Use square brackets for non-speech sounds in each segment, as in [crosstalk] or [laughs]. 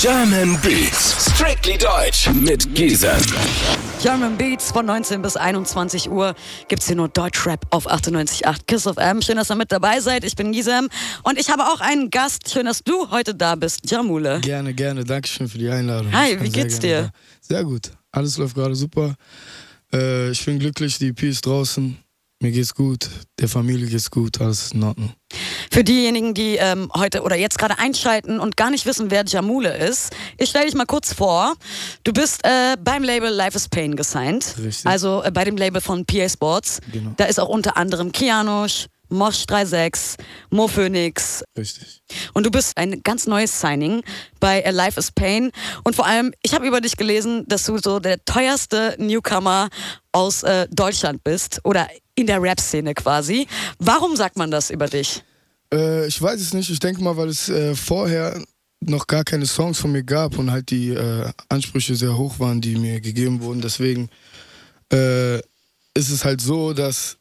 German Beats, strictly deutsch mit Gisem. German Beats von 19 bis 21 Uhr gibt's hier nur Deutschrap auf 98.8 Kiss of M. Schön, dass ihr mit dabei seid. Ich bin Gisem und ich habe auch einen Gast. Schön, dass du heute da bist, Jamule. Gerne, gerne. Dankeschön für die Einladung. Hi, wie geht's dir? Da. Sehr gut. Alles läuft gerade super. Äh, ich bin glücklich, die EP ist draußen. Mir geht's gut, der Familie geht's gut, alles in Ordnung. Für diejenigen, die ähm, heute oder jetzt gerade einschalten und gar nicht wissen, wer Jamule ist, ich stelle dich mal kurz vor. Du bist äh, beim Label Life is Pain gesigned. Richtig. Also äh, bei dem Label von PA Sports. Genau. Da ist auch unter anderem Kianosch, Mosh 36, Mo Phoenix. Richtig. Und du bist ein ganz neues Signing bei äh, Life is Pain. Und vor allem, ich habe über dich gelesen, dass du so der teuerste Newcomer aus äh, Deutschland bist oder in der Rap-Szene quasi. Warum sagt man das über dich? Äh, ich weiß es nicht. Ich denke mal, weil es äh, vorher noch gar keine Songs von mir gab und halt die äh, Ansprüche sehr hoch waren, die mir gegeben wurden. Deswegen äh, ist es halt so, dass,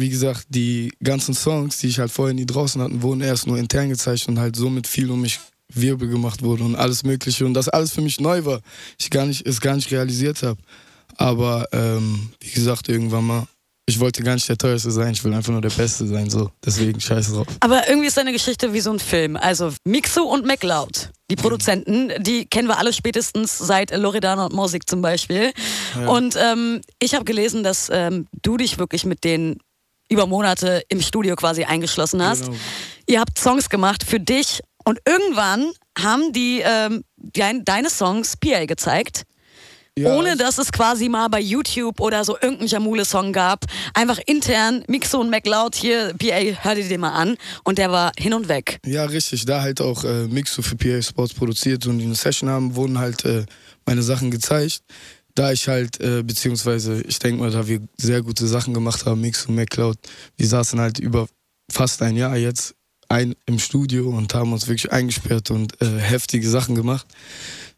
wie gesagt, die ganzen Songs, die ich halt vorher nie draußen hatten, wurden erst nur intern gezeichnet und halt somit viel um mich Wirbel gemacht wurde und alles Mögliche und das alles für mich neu war. Ich gar nicht, es gar nicht realisiert habe. Aber ähm, wie gesagt, irgendwann mal ich wollte gar nicht der teuerste sein, ich will einfach nur der Beste sein, so. Deswegen scheiße drauf. Aber irgendwie ist deine Geschichte wie so ein Film. Also Mixo und MacLeod, die Produzenten, die kennen wir alle spätestens seit Loredana und Musik zum Beispiel. Ja. Und ähm, ich habe gelesen, dass ähm, du dich wirklich mit denen über Monate im Studio quasi eingeschlossen hast. Genau. Ihr habt Songs gemacht für dich und irgendwann haben die ähm, deine Songs PA gezeigt. Ja, ohne dass es quasi mal bei YouTube oder so irgendeinen Jamule-Song gab. Einfach intern, Mixo und MacLeod hier, PA, hör dir den mal an. Und der war hin und weg. Ja, richtig. Da halt auch äh, Mixo für PA Sports produziert und die eine Session haben, wurden halt äh, meine Sachen gezeigt. Da ich halt, äh, beziehungsweise ich denke mal, da wir sehr gute Sachen gemacht haben, Mixo und MacLeod, wir saßen halt über fast ein Jahr jetzt ein, im Studio und haben uns wirklich eingesperrt und äh, heftige Sachen gemacht.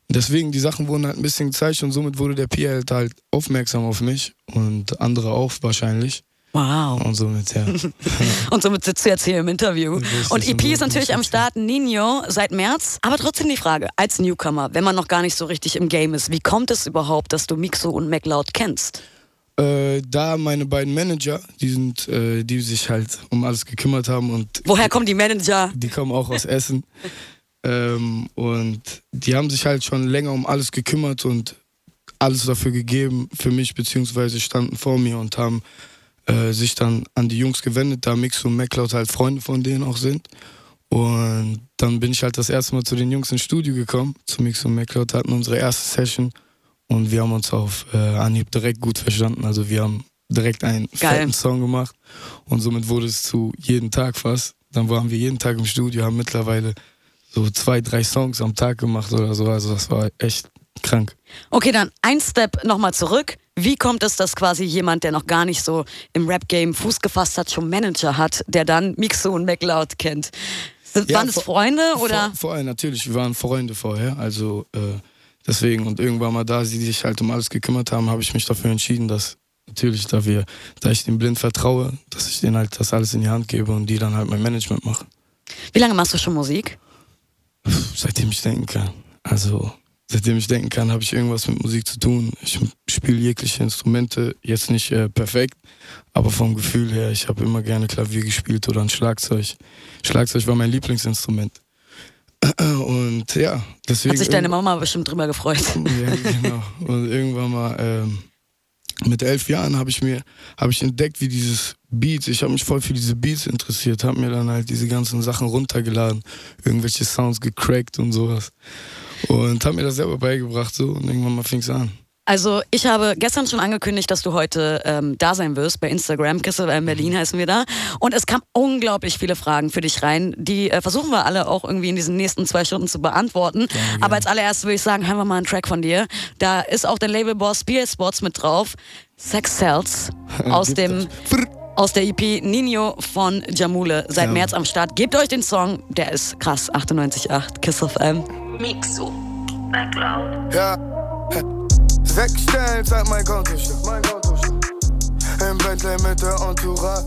Deswegen, die Sachen wurden halt ein bisschen gezeigt und somit wurde der Pierre halt aufmerksam auf mich und andere auch wahrscheinlich. Wow. Und somit, ja. [laughs] und somit sitzt du jetzt hier im Interview. Und EP ist natürlich am Start, Nino, seit März. Aber trotzdem die Frage, als Newcomer, wenn man noch gar nicht so richtig im Game ist, wie kommt es überhaupt, dass du Mixo und MacLeod kennst? Äh, da meine beiden Manager, die sind, äh, die sich halt um alles gekümmert haben und. Woher kommen die Manager? Die kommen auch aus Essen. [laughs] Ähm, und die haben sich halt schon länger um alles gekümmert und alles dafür gegeben für mich, beziehungsweise standen vor mir und haben äh, sich dann an die Jungs gewendet, da Mix und MacLeod halt Freunde von denen auch sind. Und dann bin ich halt das erste Mal zu den Jungs ins Studio gekommen, zu Mix und MacLeod, hatten unsere erste Session und wir haben uns auf äh, Anhieb direkt gut verstanden. Also wir haben direkt einen Geil. fetten Song gemacht und somit wurde es zu jeden Tag fast. Dann waren wir jeden Tag im Studio, haben mittlerweile so zwei, drei Songs am Tag gemacht oder so. Also das war echt krank. Okay, dann ein Step nochmal zurück. Wie kommt es, dass quasi jemand, der noch gar nicht so im Rap-Game Fuß gefasst hat, schon Manager hat, der dann Mixo und MacLeod kennt? Waren ja, das Freunde oder? Vor, vorher natürlich, wir waren Freunde vorher, also äh, deswegen und irgendwann mal da sie sich halt um alles gekümmert haben, habe ich mich dafür entschieden, dass natürlich, da wir, da ich dem blind vertraue, dass ich denen halt das alles in die Hand gebe und die dann halt mein Management machen. Wie lange machst du schon Musik? Seitdem ich denken kann. Also, seitdem ich denken kann, habe ich irgendwas mit Musik zu tun. Ich spiele jegliche Instrumente, jetzt nicht äh, perfekt, aber vom Gefühl her, ich habe immer gerne Klavier gespielt oder ein Schlagzeug. Schlagzeug war mein Lieblingsinstrument. [clears throat] Und ja, deswegen. Hat sich deine Mama bestimmt drüber gefreut. Ja, genau. [laughs] Und irgendwann mal ähm, mit elf Jahren habe ich mir habe ich entdeckt, wie dieses Beats, ich habe mich voll für diese Beats interessiert, habe mir dann halt diese ganzen Sachen runtergeladen, irgendwelche Sounds gecrackt und sowas und habe mir das selber beigebracht so und irgendwann mal fing es an. Also ich habe gestern schon angekündigt, dass du heute ähm, da sein wirst bei Instagram. Christoph in Berlin heißen wir da. Und es kamen unglaublich viele Fragen für dich rein. Die äh, versuchen wir alle auch irgendwie in diesen nächsten zwei Stunden zu beantworten. Ja, ja. Aber als allererstes würde ich sagen, hören wir mal einen Track von dir. Da ist auch der Labelboss BL Sports mit drauf. Sex Cells [laughs] aus dem aus der EP Nino von Jamule seit ja. März am Start. Gebt euch den Song, der ist krass. 98.8 Kiss of M. Mixo. Backloud. Ja. Sechs Stellen zeigt mein Konto. Mein Konto. Im Bentley mit der Entourage.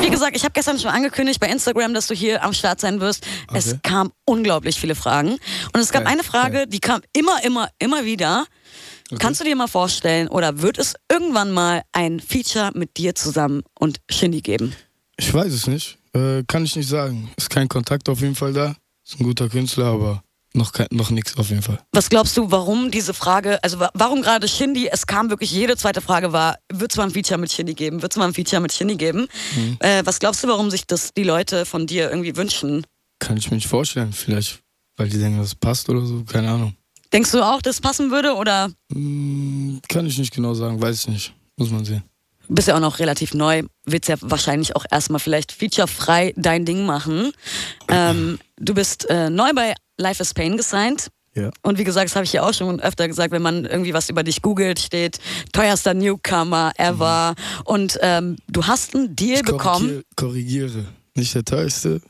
Wie gesagt, ich habe gestern schon angekündigt bei Instagram, dass du hier am Start sein wirst. Es Okay. kamen unglaublich viele Fragen. Und es gab Geil, eine Frage, geil. die kam immer, immer, immer wieder. Kannst du dir mal vorstellen, oder wird es irgendwann mal ein Feature mit dir zusammen und Shindy geben? Ich weiß es nicht. Äh, kann ich nicht sagen. Ist kein Kontakt auf jeden Fall da. Ist ein guter Künstler, aber noch, kein- noch nichts auf jeden Fall. Was glaubst du, warum diese Frage, also wa- warum gerade Shindy? Es kam wirklich, jede zweite Frage war, wird es mal ein Feature mit Shindy geben? Wird es mal ein Feature mit Shindy geben? Mhm. Äh, was glaubst du, warum sich das die Leute von dir irgendwie wünschen? Kann ich mir nicht vorstellen. Vielleicht, weil die denken, das passt oder so. Keine Ahnung. Denkst du auch, das passen würde oder Hm, kann ich nicht genau sagen. Weiß ich nicht. Muss man sehen. bist ja auch noch relativ neu, willst ja wahrscheinlich auch erstmal vielleicht featurefrei dein Ding machen. [clears throat] Ähm, du bist äh, neu bei Life is Pain gesigned. Ja. Und wie gesagt, das habe ich ja auch schon öfter gesagt, wenn man irgendwie was über dich googelt, steht teuerster Newcomer ever. Und ähm, du hast einen Deal Ich bekommen. korrigiere. Nicht der teuerste.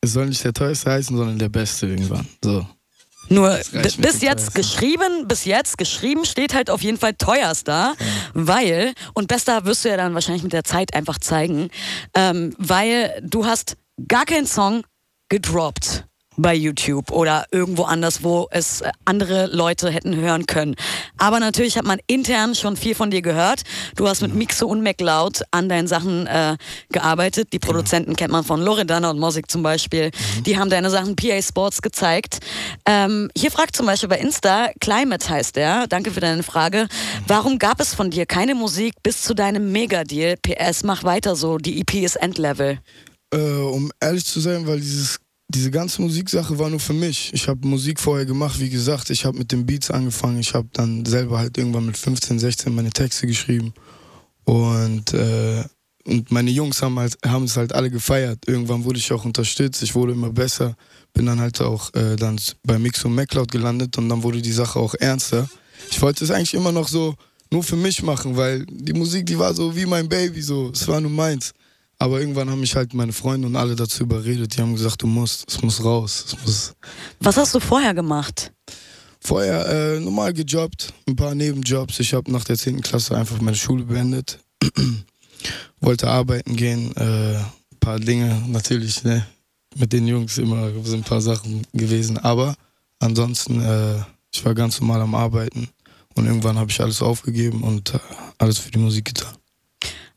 Es soll nicht der teuerste heißen, sondern der beste irgendwann. So. Nur bis jetzt geschrieben, bis jetzt geschrieben steht halt auf jeden Fall teuerster, weil, und bester wirst du ja dann wahrscheinlich mit der Zeit einfach zeigen, ähm, weil du hast gar keinen Song gedroppt bei YouTube oder irgendwo anders, wo es äh, andere Leute hätten hören können. Aber natürlich hat man intern schon viel von dir gehört. Du hast mit Mixo und MacLeod an deinen Sachen äh, gearbeitet. Die Produzenten kennt man von Loredana und Mosik zum Beispiel. Die haben deine Sachen PA Sports gezeigt. Ähm, hier fragt zum Beispiel bei Insta, Climate heißt der, danke für deine Frage, warum gab es von dir keine Musik bis zu deinem Megadeal? PS, mach weiter so, die EP ist Endlevel. Äh, um ehrlich zu sein, weil dieses, diese ganze Musiksache war nur für mich. Ich habe Musik vorher gemacht, wie gesagt. Ich habe mit den Beats angefangen. Ich habe dann selber halt irgendwann mit 15, 16 meine Texte geschrieben. Und, äh, und meine Jungs haben, halt, haben es halt alle gefeiert. Irgendwann wurde ich auch unterstützt. Ich wurde immer besser. Bin dann halt auch äh, dann bei Mix und MacLeod gelandet und dann wurde die Sache auch ernster. Ich wollte es eigentlich immer noch so nur für mich machen, weil die Musik, die war so wie mein Baby, so. Es war nur meins. Aber irgendwann haben mich halt meine Freunde und alle dazu überredet. Die haben gesagt, du musst, es muss raus. Es muss Was hast du vorher gemacht? Vorher äh, normal gejobbt, ein paar Nebenjobs. Ich habe nach der 10. Klasse einfach meine Schule beendet. [clears throat] Wollte arbeiten gehen, äh, ein paar Dinge natürlich, ne? Mit den Jungs immer sind ein paar Sachen gewesen. Aber ansonsten, äh, ich war ganz normal am Arbeiten. Und irgendwann habe ich alles aufgegeben und äh, alles für die Musik getan.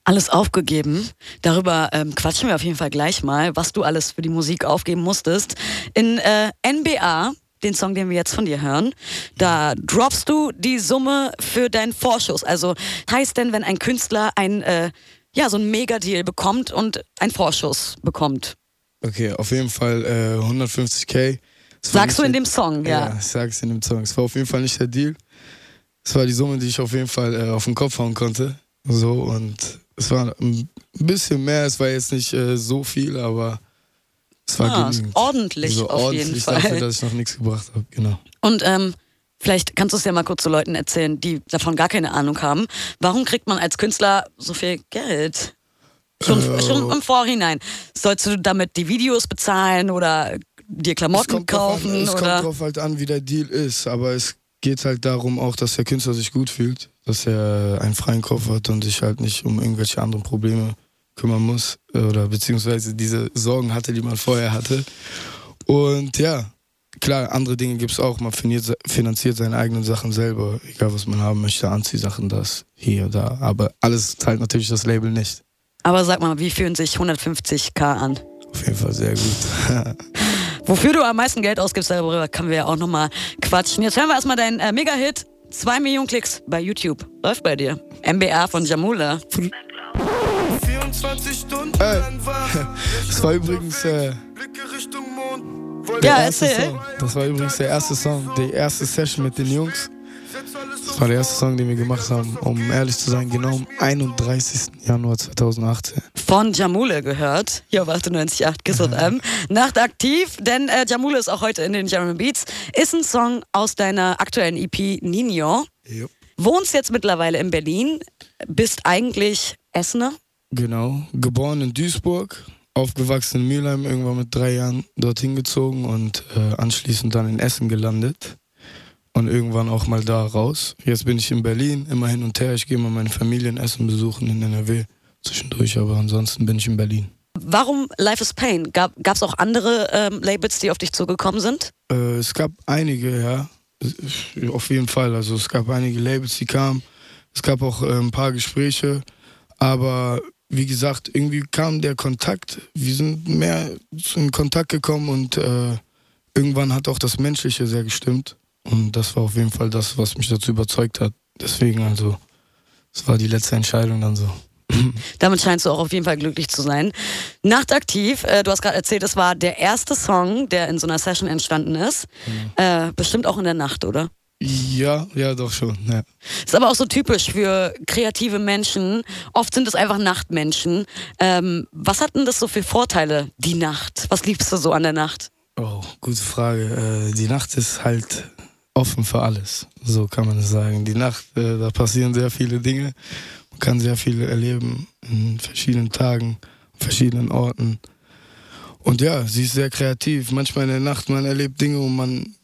Alles aufgegeben. Darüber ähm, quatschen wir auf jeden Fall gleich mal, was du alles für die Musik aufgeben musstest. In äh, NBA, den Song, den wir jetzt von dir hören, da droppst du die Summe für deinen Vorschuss. Also heißt denn, wenn ein Künstler ein, äh, ja, so ein Megadeal bekommt und einen Vorschuss bekommt? Okay, auf jeden Fall äh, 150k. Das Sagst du in dem Song, Ja, ja. ich sag's in dem Song. Es war auf jeden Fall nicht der Deal. Es war die Summe, die ich auf jeden Fall äh, auf den Kopf hauen konnte. So und es war ein bisschen mehr. Es war jetzt nicht äh, so viel, aber es war Ah, genügend. ordentlich so auf ordentlich jeden dafür, Fall. dass ich noch nichts gebracht habe. Genau. Und ähm, vielleicht kannst du es ja mal kurz zu Leuten erzählen, die davon gar keine Ahnung haben. Warum kriegt man als Künstler so viel Geld? Schon, Äh, schon im Vorhinein. Sollst du damit die Videos bezahlen oder dir Klamotten kommt, kaufen? an, es kommt oder? drauf halt an, wie der Deal ist. Aber es geht halt darum auch, dass der Künstler sich gut fühlt, dass er einen freien Kopf hat und sich halt nicht um irgendwelche anderen Probleme kümmern muss äh, oder beziehungsweise diese Sorgen hatte, die man vorher hatte. Und ja, klar, andere Dinge gibt es auch. Man finanziert, finanziert seine eigenen Sachen selber, egal was man haben möchte, Anziehsachen, das, hier, da. Aber alles zahlt natürlich das Label nicht. Aber sag mal, wie fühlen sich 150k an? Auf jeden Fall sehr gut. [laughs] Wofür du am meisten Geld ausgibst, darüber können wir ja auch nochmal quatschen. Jetzt hören wir erstmal deinen äh, Mega-Hit. 2 Millionen Klicks bei YouTube. Läuft bei dir. MBA von Jamula. 24 Stunden Äh. [laughs] Das war übrigens äh, Ja, erste erzähl. Song. Das war übrigens der erste Song, die erste Session mit den Jungs. Das war der erste Song, den wir gemacht haben, um ehrlich zu sein, genau am 31. Januar 2018. von Jamule gehört. Hier auf 98.8 Kiss FM. Nacht aktiv, denn äh, Jamule ist auch heute in den German Beats. Ist ein Song aus deiner aktuellen EP Nino. Wohnst jetzt mittlerweile in Berlin, bist eigentlich Essener. Genau, geboren in Duisburg, aufgewachsen in Mülheim, irgendwann mit drei Jahren dorthin gezogen und äh, anschließend dann in Essen gelandet. Und irgendwann auch mal da raus. Jetzt bin ich in Berlin, immer hin und her. Ich gehe mal meine Familienessen besuchen in NRW zwischendurch, aber ansonsten bin ich in Berlin. Warum Life is Pain? Gab es auch andere ähm, Labels, die auf dich zugekommen sind? Äh, es gab einige, ja. Auf jeden Fall. Also es gab einige Labels, die kamen. Es gab auch äh, ein paar Gespräche. Aber wie gesagt, irgendwie kam der Kontakt. Wir sind mehr in Kontakt gekommen und äh, irgendwann hat auch das Menschliche sehr gestimmt. Und das war auf jeden Fall das, was mich dazu überzeugt hat. Deswegen also, es war die letzte Entscheidung dann so. [clears throat] Damit scheinst du auch auf jeden Fall glücklich zu sein. Nachtaktiv, äh, du hast gerade erzählt, es war der erste Song, der in so einer Session entstanden ist. Mhm. Äh, bestimmt auch in der Nacht, oder? Ja, ja, doch schon. Ja. Ist aber auch so typisch für kreative Menschen. Oft sind es einfach Nachtmenschen. Ähm, was hat denn das so für Vorteile, die Nacht? Was liebst du so an der Nacht? Oh, gute Frage. Äh, die Nacht ist halt offen für alles, so kann man es sagen. Die Nacht, äh, da passieren sehr viele Dinge man kann sehr viel erleben in verschiedenen Tagen, verschiedenen Orten. Und ja, sie ist sehr kreativ. Manchmal in der Nacht, man erlebt Dinge und man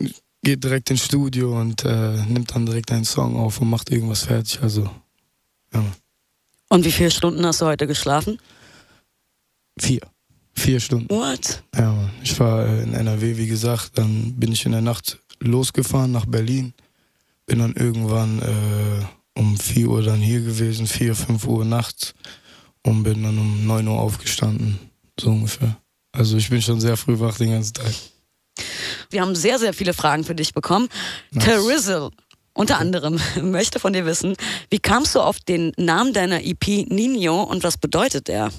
geht direkt ins Studio und äh, nimmt dann direkt einen Song auf und macht irgendwas fertig. Also, ja. Und wie viele Stunden hast du heute geschlafen? Vier. Vier Stunden. What? Ja. Ich war äh, in NRW, wie gesagt. Dann bin ich in der Nacht losgefahren nach Berlin. Bin dann irgendwann äh, um 4 Uhr dann hier gewesen, 4, 5 Uhr nachts und bin dann um 9 Uhr aufgestanden, so ungefähr. Also ich bin schon sehr früh wach den ganzen Tag. Wir haben sehr, sehr viele Fragen für dich bekommen. Nice. Terrizzle, unter anderem, [laughs] möchte von dir wissen, wie kamst du auf den Namen deiner EP Nino und was bedeutet der?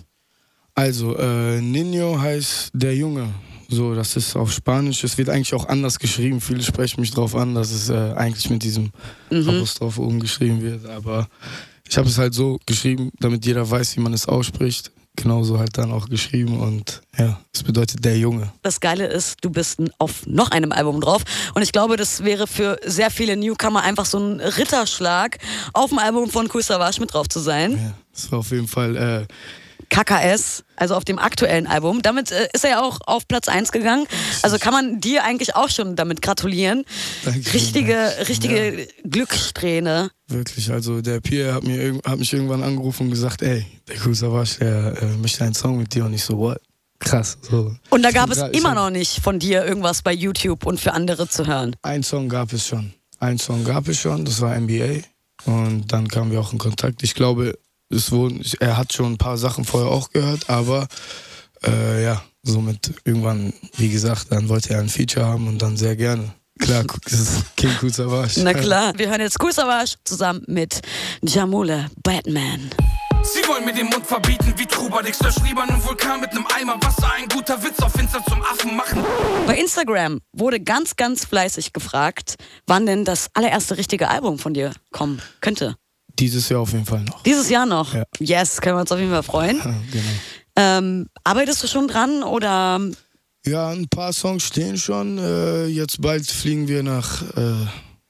Also, äh, Nino heißt der Junge. So, das ist auf Spanisch. Es wird eigentlich auch anders geschrieben. Viele sprechen mich darauf an, dass es äh, eigentlich mit diesem mhm. Apostroph oben geschrieben wird. Aber ich habe es halt so geschrieben, damit jeder weiß, wie man es ausspricht. Genauso halt dann auch geschrieben und ja, es bedeutet der Junge. Das Geile ist, du bist auf noch einem Album drauf und ich glaube, das wäre für sehr viele Newcomer einfach so ein Ritterschlag, auf dem Album von Savage mit drauf zu sein. Ja, das war auf jeden Fall äh, KKS, also auf dem aktuellen Album. Damit äh, ist er ja auch auf Platz 1 gegangen. Also kann man dir eigentlich auch schon damit gratulieren. Danke, richtige richtige ja. Glückssträhne. Wirklich, also der Pierre hat, mir, hat mich irgendwann angerufen und gesagt, ey, der Cruiser Wasch, der äh, möchte einen Song mit dir und ich so, what? Krass. So. Und da gab es immer noch nicht von dir irgendwas bei YouTube und für andere zu hören? Ein Song gab es schon. Ein Song gab es schon, das war NBA. Und dann kamen wir auch in Kontakt. Ich glaube, es wurden, er hat schon ein paar Sachen vorher auch gehört, aber äh, ja, somit irgendwann, wie gesagt, dann wollte er ein Feature haben und dann sehr gerne. Klar, [laughs] das ist King Kool Na klar, wir hören jetzt Kool zusammen mit Jamule Batman. Sie wollen mir den Mund verbieten wie Trubadix, der Schrieber einen Vulkan mit einem Eimer Wasser. Ein guter Witz auf Insta zum Affen machen. Bei Instagram wurde ganz, ganz fleißig gefragt, wann denn das allererste richtige Album von dir kommen könnte. Dieses Jahr auf jeden Fall noch. Dieses Jahr noch? Ja. Yes, können wir uns auf jeden Fall freuen. Ja, genau. Ähm, arbeitest du schon dran oder? Ja, ein paar Songs stehen schon. Äh, jetzt bald fliegen wir nach äh,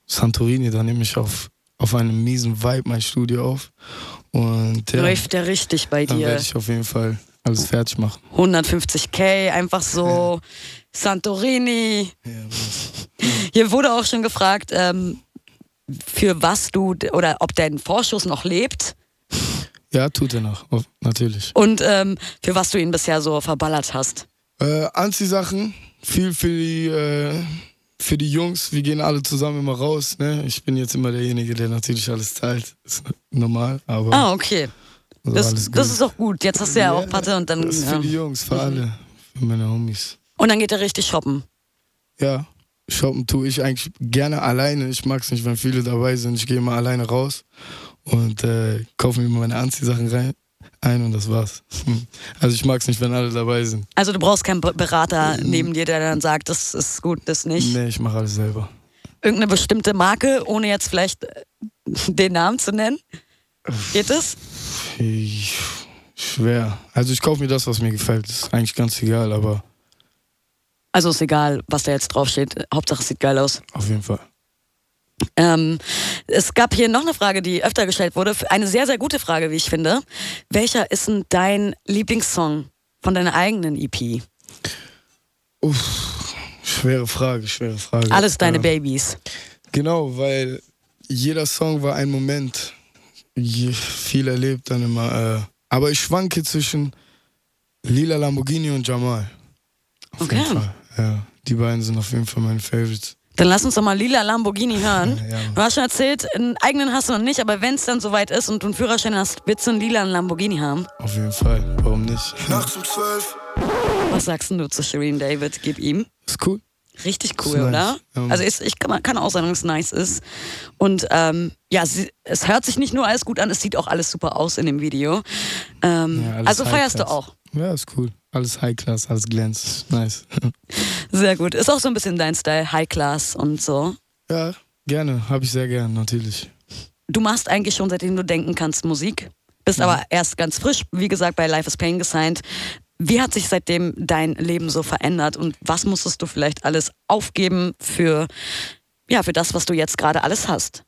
Santorini. Da nehme ich auf, auf einem miesen Vibe mein Studio auf. Und, ja, Läuft der richtig bei dir? Dann werde ich auf jeden Fall alles fertig machen. 150k, einfach so Santorini. Ja, Hier wurde auch schon gefragt, ähm, für was du oder ob dein Vorschuss noch lebt. Ja, tut er noch, natürlich. Und ähm, für was du ihn bisher so verballert hast. Äh, Anziehsachen, viel für die, äh, für die Jungs. Wir gehen alle zusammen immer raus. Ne? Ich bin jetzt immer derjenige, der natürlich alles teilt. Ist normal, aber. Ah, okay. Also das, das ist auch gut. Jetzt hast du ja, ja auch Patte und dann. Das ist für die Jungs, für alle. Für meine Homies. Und dann geht er richtig shoppen. Ja, shoppen tue ich eigentlich gerne alleine. Ich mag es nicht, wenn viele dabei sind. Ich gehe immer alleine raus und äh, kaufe mir meine Anziehsachen rein ein und das war's. [laughs] Also ich mag es nicht, wenn alle dabei sind. Also du brauchst keinen Berater neben dir, der dann sagt, das ist gut, das nicht. Nee, ich mache alles selber. Irgendeine bestimmte Marke, ohne jetzt vielleicht äh, den Namen zu nennen? Geht es? Schwer. Also ich kaufe mir das, was mir gefällt. Das ist eigentlich ganz egal, aber also ist egal, was da jetzt draufsteht. Hauptsache es sieht geil aus. Auf jeden Fall. Ähm, es gab hier noch eine Frage, die öfter gestellt wurde. Eine sehr, sehr gute Frage, wie ich finde. Welcher ist denn dein Lieblingssong von deiner eigenen EP? Uff, schwere Frage, schwere Frage. Alles deine ähm, Babys. Genau, weil jeder Song war ein Moment. Je, viel erlebt dann immer. Äh, aber ich schwanke zwischen Lila Lamborghini und Jamal. Auf Okay. jeden Fall. Ja, die beiden sind auf jeden Fall meine Favorites. Dann lass uns doch mal Lila Lamborghini hören. Ja. Du hast schon erzählt, einen eigenen hast du noch nicht, aber wenn es dann soweit ist und du einen Führerschein hast, willst du einen lila Lamborghini haben? Auf jeden Fall. Warum nicht? Nachts um zwölf. Was sagst du zu Shireen David? Gib ihm. Ist cool. Richtig Ist cool, nice. oder? Ja. Also ist, ich kann, kann auch sagen, dass es nice ist. Und ähm, ja, sie, es hört sich nicht nur alles gut an, es sieht auch alles super aus in dem Video. Ähm, Ja, alles also feierst du auch. Ja, ist cool. Alles High Class, alles glänzt. Ist Nice. [laughs] Sehr gut. Ist auch so ein bisschen dein Style, High Class und so. ja, gerne. Habe ich sehr gern, natürlich. Du machst eigentlich schon, seitdem du denken kannst, Musik. Bist aber erst ganz frisch, wie gesagt, bei Life is Pain gesigned. Wie hat sich seitdem dein Leben so verändert und was musstest du vielleicht alles aufgeben für, ja, für das, was du jetzt gerade alles hast?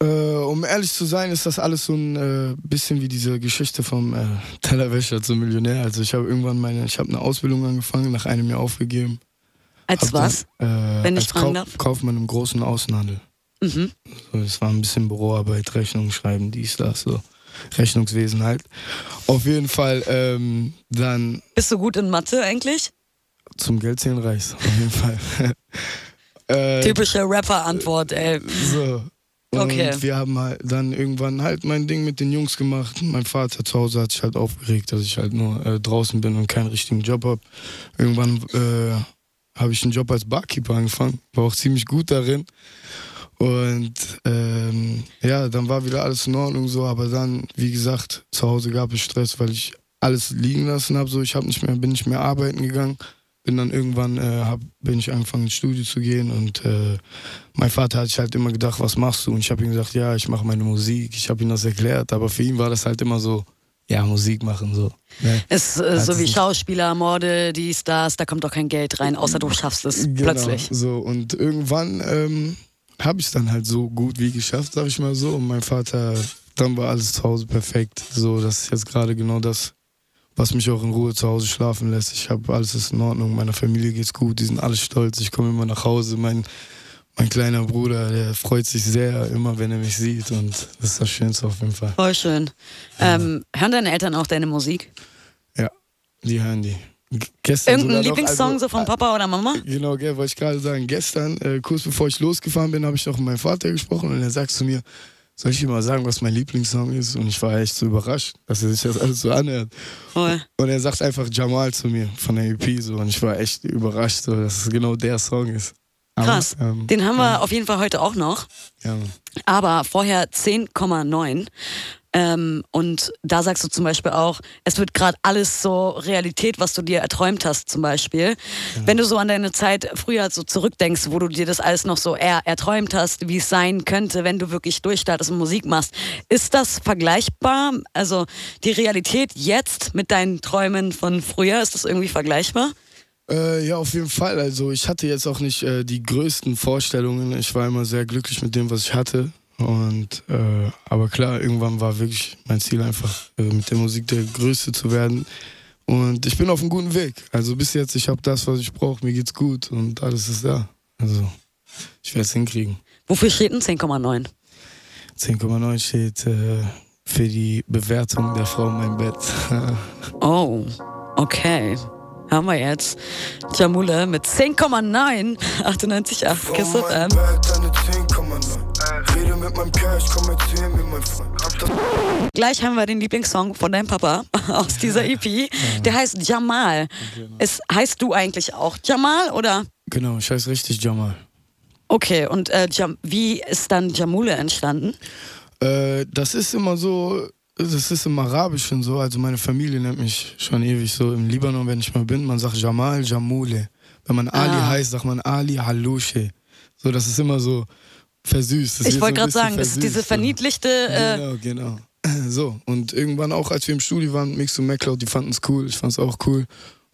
Äh, um ehrlich zu sein, ist das alles so ein äh, bisschen wie diese Geschichte vom äh, [laughs] Tellerwäscher zum Millionär. Also ich habe irgendwann meine, ich habe eine Ausbildung angefangen, nach einem Jahr aufgegeben. Als was? Dann, äh, Wenn ich als fragen darf? Kaufmann im großen Außenhandel. Mhm. So, das war ein bisschen Büroarbeit, Rechnungen schreiben, dies, das, so. Rechnungswesen halt. Auf jeden Fall ähm, dann Bist du gut in Mathe eigentlich? zum Geldzählen reichs. Auf jeden Fall. [laughs] äh, Typische Rapper-Antwort, ey. So. Und Okay. wir haben halt dann irgendwann halt mein Ding mit den Jungs gemacht. Mein Vater zu Hause hat sich halt aufgeregt, dass ich halt nur äh, draußen bin und keinen richtigen Job habe. Irgendwann äh, habe ich einen Job als Barkeeper angefangen, war auch ziemlich gut darin. Und ähm, ja, dann war wieder alles in Ordnung so, aber dann, wie gesagt, zu Hause gab es Stress, weil ich alles liegen lassen habe. So, ich habe nicht mehr, bin nicht mehr arbeiten gegangen. Bin dann irgendwann, äh, hab, bin ich angefangen ins Studio zu gehen und äh, mein Vater hat sich halt immer gedacht, was machst du? Und ich habe ihm gesagt, ja, ich mache meine Musik. Ich habe ihm das erklärt, aber für ihn war das halt immer so, ja, Musik machen so. Ne? Ist äh, so wie Schauspieler, Morde, die Stars, da kommt doch kein Geld rein, außer du schaffst es Genau, plötzlich. So, und irgendwann ähm, habe ich es dann halt so gut wie geschafft, sag ich mal so. Und mein Vater, dann war alles zu Hause perfekt. So, das ist jetzt gerade genau das, was mich auch in Ruhe zu Hause schlafen lässt. Ich habe alles ist in Ordnung, meiner Familie geht's gut, die sind alle stolz. Ich komme immer nach Hause. Mein, mein kleiner Bruder, der freut sich sehr immer, wenn er mich sieht. Und das ist das Schönste auf jeden Fall. Voll schön. Ähm, hören deine Eltern auch deine Musik? Ja, die hören die. Gestern Irgendein Lieblingssong also, so von Papa oder Mama? Genau, gell, wollte ich gerade sagen. Gestern, äh, kurz bevor ich losgefahren bin, habe ich noch mit meinem Vater gesprochen und er sagt zu mir, soll ich ihm mal sagen, was mein Lieblingssong ist? Und ich war echt so überrascht, dass er sich das alles so anhört. Voll. Und er sagt einfach Jamal zu mir von der EP so und ich war echt überrascht, so, dass es genau der Song ist. Krass. ähm, Den haben wir auf jeden Fall heute auch noch. ja, aber vorher 10,9. Ähm, und da sagst du zum Beispiel auch, es wird gerade alles so Realität, was du dir erträumt hast, zum Beispiel. Wenn du so an deine Zeit früher so zurückdenkst, wo du dir das alles noch so eher erträumt hast, wie es sein könnte, wenn du wirklich durchstartest und Musik machst, ist das vergleichbar? Also die Realität jetzt mit deinen Träumen von früher, ist das irgendwie vergleichbar? Äh, ja, auf jeden Fall. Also ich hatte jetzt auch nicht äh, die größten Vorstellungen. Ich war immer sehr glücklich mit dem, was ich hatte. Und äh, aber klar, irgendwann war wirklich mein Ziel einfach äh, mit der Musik der Größte zu werden. Und ich bin auf einem guten Weg. Also bis jetzt, ich habe das, was ich brauche. Mir geht's gut und alles ist da. Also ich werde es hinkriegen. Wofür steht ein 10,9? 10,9 steht äh, für die Bewertung der Frau in meinem Bett. [laughs] Oh, okay. Haben wir jetzt. Jamule mit 10,9. 98,8 Kiss FM. Mit meinem Cash, komm erzähl mir, mein Freund. Gleich haben wir den Lieblingssong von deinem Papa [laughs] aus dieser EP. Der heißt Jamal. Es heißt du eigentlich auch Jamal oder? genau, ich heiße richtig Jamal. Okay, und äh, Jam wie ist dann Jamule entstanden? Äh, das ist immer so, das ist im Arabischen so, also meine Familie nennt mich schon ewig so im Libanon, wenn ich mal bin, man sagt Jamal, Jamule. Wenn man Ali Ah. heißt, sagt man Ali Halushe. So, das ist immer so versüßt. Ich wollte so gerade sagen, das ist diese versüßt, so. verniedlichte. Äh, Genau, genau. [clears throat] So, und irgendwann auch, als wir im Studio waren, Mix und MacLeod, die fanden es cool, ich fand es auch cool.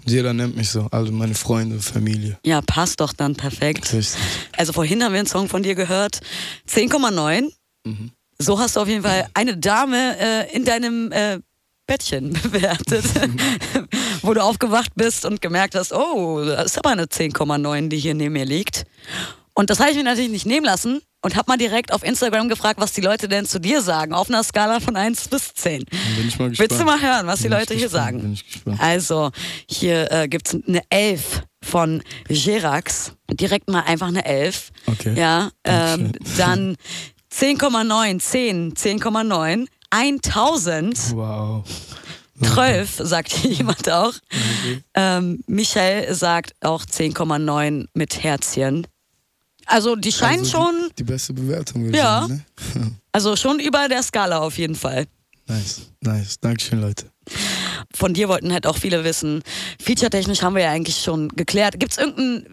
Und jeder nennt mich so, also meine Freunde, Familie. ja, passt doch dann perfekt. Richtig. Also vorhin haben wir einen Song von dir gehört. 10,9. Mhm. So hast du auf jeden Fall eine Dame äh, in deinem äh, Bettchen [laughs] bewertet, [laughs] wo du aufgewacht bist und gemerkt hast, oh, das ist aber eine 10,9, die hier neben mir liegt. Und das habe ich mir natürlich nicht nehmen lassen und habe mal direkt auf Instagram gefragt, was die Leute denn zu dir sagen, auf einer Skala von 1 bis 10. Dann bin ich mal gespannt. Willst du mal hören, was die Bin ich Leute hier gespannt, sagen? Bin ich gespannt. Also, hier äh, gibt es eine 11 von Gerax. Direkt mal einfach eine 11. Okay. Ja, ähm, dann 10,9, 10, 10,9, 1000. Wow. 12, sagt hier jemand auch. Ähm, Michelle sagt auch 10,9 mit Herzchen. Also die scheinen Also schon, Die, beste Bewertung, würde Ja. sagen. Ne? [laughs] also schon über der Skala auf jeden Fall. nice, nice. Dankeschön, Leute. Von dir wollten halt auch viele wissen. Feature-technisch haben wir ja eigentlich schon geklärt. Gibt es irgendein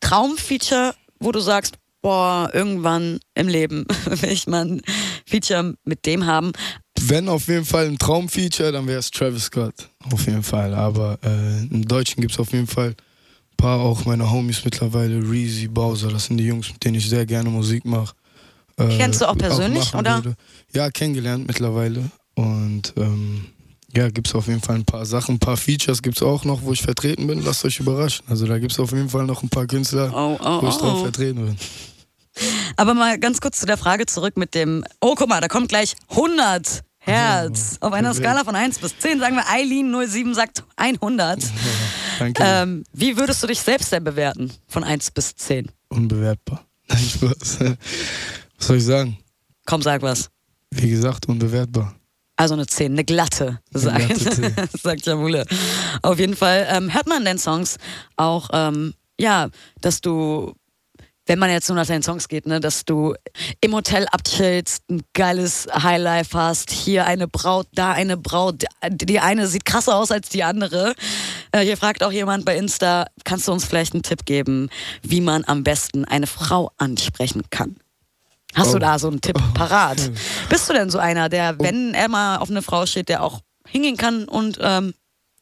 Traumfeature, wo du sagst, boah, irgendwann im Leben [laughs] will ich mal ein Feature mit dem haben? Wenn auf jeden Fall ein Traumfeature, dann wäre es Travis Scott. Auf jeden Fall. Aber äh, im Deutschen gibt es auf jeden Fall paar auch meine Homies mittlerweile. Reezy, Bowser, das sind die Jungs, mit denen ich sehr gerne Musik mache. Äh, Kennst du auch persönlich, machen oder? würde. Ja, kennengelernt mittlerweile. Und ähm, ja, gibt es auf jeden Fall ein paar Sachen, ein paar Features gibt es auch noch, wo ich vertreten bin. Lasst euch überraschen. Also da gibt es auf jeden Fall noch ein paar Künstler, Oh, oh, wo ich drauf oh. vertreten bin. Aber mal ganz kurz zu der Frage zurück mit dem, oh guck mal, da kommt gleich 100 Herz. Auf einer. Skala von 1 bis 10 sagen wir, Eileen07 sagt 100. [laughs] Danke. Ähm, wie würdest du dich selbst denn bewerten von 1 bis 10? Unbewertbar. [laughs] Nein, Spaß. Was soll ich sagen? Komm, sag was. Wie gesagt, unbewertbar. Also eine 10, eine glatte, sagt, glatte 10. [laughs] sagt Jamule. Auf jeden Fall ähm, hört man in den Songs auch, ähm, ja, dass du, wenn man jetzt nur nach deinen Songs geht, ne, dass du im Hotel abchillst, ein geiles Highlife hast, hier eine Braut, da eine Braut, die eine sieht krasser aus als die andere. Äh, hier fragt auch jemand bei Insta, kannst du uns vielleicht einen Tipp geben, wie man am besten eine Frau ansprechen kann? Hast du Oh. da so einen Tipp parat? Bist du denn so einer, der, wenn er mal auf eine Frau steht, der auch hingehen kann und ähm,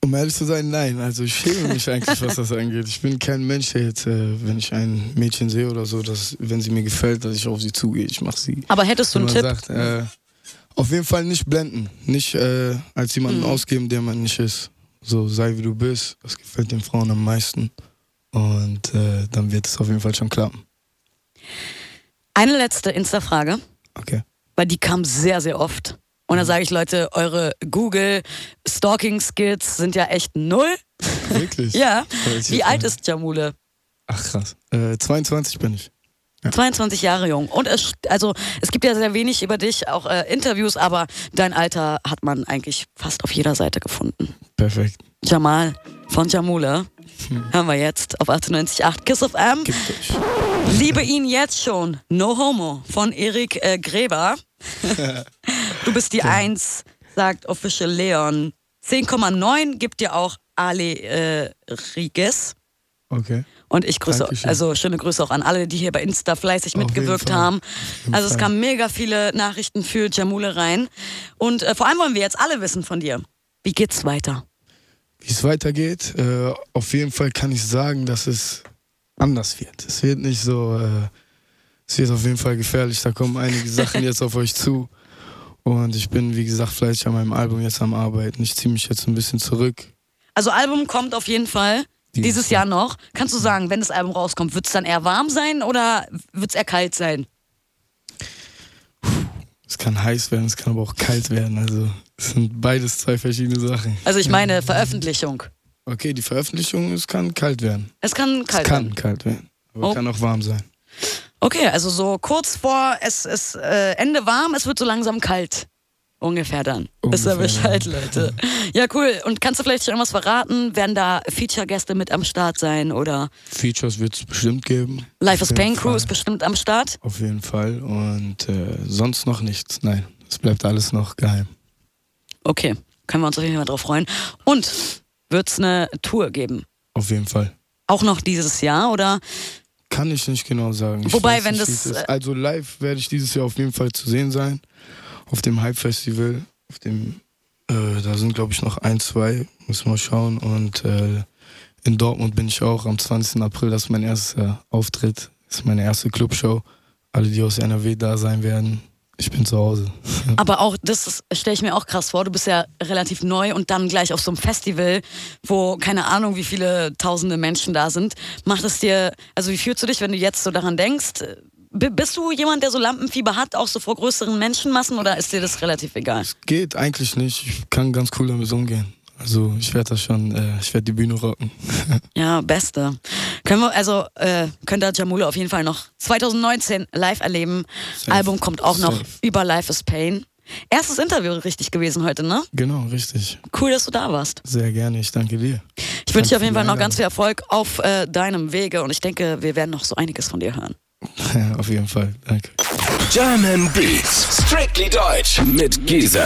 Um ehrlich zu sein, nein. Also ich schäme mich eigentlich, was das angeht. Ich bin kein Mensch, der jetzt, äh, wenn ich ein Mädchen sehe oder so, dass, wenn sie mir gefällt, dass ich auf sie zugehe. Ich mache sie. aber hättest du einen Tipp? sagt, äh, auf jeden Fall nicht blenden. Nicht äh, als jemanden Mhm. ausgeben, der man nicht ist. So, sei wie du bist. Das gefällt den Frauen am meisten. Und äh, dann wird es auf jeden Fall schon klappen. Eine letzte Insta-Frage, Okay. weil die kam sehr, sehr oft. Und Mhm. da sage ich, Leute, eure Google-Stalking-Skills sind ja echt null. Wirklich? [laughs] Ja. Wie alt ist Jamule? Ach krass. Äh, 22 bin ich. Ja. 22 Jahre jung. Und es, also, es gibt ja sehr wenig über dich, auch äh, Interviews, aber dein Alter hat man eigentlich fast auf jeder Seite gefunden. Perfekt. Jamal von Jamule Hm. hören wir jetzt auf 98.8 Kiss of M. Liebe ihn jetzt schon. No Homo von Erik äh, Gräber. [laughs] du bist die Eins, sagt Official Leon. 10,9 gibt dir auch Ale äh, Riguez. Okay. Und ich grüße, Dankeschön. also schöne Grüße auch an alle, die hier bei Insta fleißig Auf mitgewirkt haben. Also es kamen mega viele Nachrichten für Jamule rein. Und äh, vor allem wollen wir jetzt alle wissen von dir. Wie geht's weiter? Wie es weitergeht, äh, auf jeden Fall kann ich sagen, dass es anders wird. Es wird nicht so, äh, es wird auf jeden Fall gefährlich. Da kommen einige Sachen [laughs] jetzt auf euch zu. Und ich bin, wie gesagt, fleißig an meinem Album jetzt am Arbeiten. Ich ziehe mich jetzt ein bisschen zurück. Also Album kommt auf jeden Fall dieses, Dieses Jahr noch. Kannst du sagen, wenn das Album rauskommt, wird es dann eher warm sein oder wird es eher kalt sein? Es kann heiß werden, es kann aber auch kalt werden. Also es sind beides zwei verschiedene Sachen. Also ich meine Veröffentlichung. Okay, die Veröffentlichung, es kann kalt werden. Es kann kalt es kann sein. kalt werden. Aber Oh. kann auch warm sein. Okay, also so kurz vor es ist äh, Ende warm, es wird so langsam kalt. Ungefähr dann. Wisst ihr Ungefähr, Bescheid, Leute. [laughs] Ja, cool. Und kannst du vielleicht schon irgendwas verraten? Werden da Feature-Gäste mit am Start sein oder Features wird es bestimmt geben. Life is Pain Crew ist bestimmt am Start? Auf jeden Fall. Und äh, sonst noch nichts. Nein, es bleibt alles noch geheim. Okay, können wir uns auf jeden Fall drauf freuen. Und wird es eine Tour geben? Auf jeden Fall. Auch noch dieses Jahr oder? Kann ich nicht genau sagen. Wobei, wenn nicht, das, ist. äh, Also live werde ich dieses Jahr auf jeden Fall zu sehen sein. Auf dem Hype-Festival. Auf dem, äh, da sind glaube ich noch ein, zwei. Müssen wir schauen. Und äh, in Dortmund bin ich auch am 20. April. Das ist mein erster Auftritt. Das ist meine erste Clubshow. Alle, die aus NRW da sein werden, Ich bin zu Hause. [laughs] Aber auch, das stelle ich mir auch krass vor. Du bist ja relativ neu und dann gleich auf so einem Festival, wo keine Ahnung, wie viele tausende Menschen da sind. Macht es dir, also wie fühlst du dich, wenn du jetzt so daran denkst? Bist du jemand, der so Lampenfieber hat, auch so vor größeren Menschenmassen oder ist dir das relativ egal? Geht eigentlich nicht. Ich kann ganz cool damit umgehen. Also ich werde das schon, äh, ich werde die Bühne rocken. [laughs] ja, beste. Können wir, also äh, könnt ihr Jamule auf jeden Fall noch 2019 live erleben. Safe. Album kommt auch noch Safe. über Life is Pain. Erstes Interview richtig gewesen heute, ne? Genau, richtig. Cool, dass du da warst. Sehr gerne, ich danke dir. Ich wünsche dir auf jeden Fall noch ganz viel Erfolg auf äh, deinem Wege und ich denke, wir werden noch so einiges von dir hören. Ja, [laughs] auf jeden Fall, danke. German Beats, strictly deutsch mit Giesen.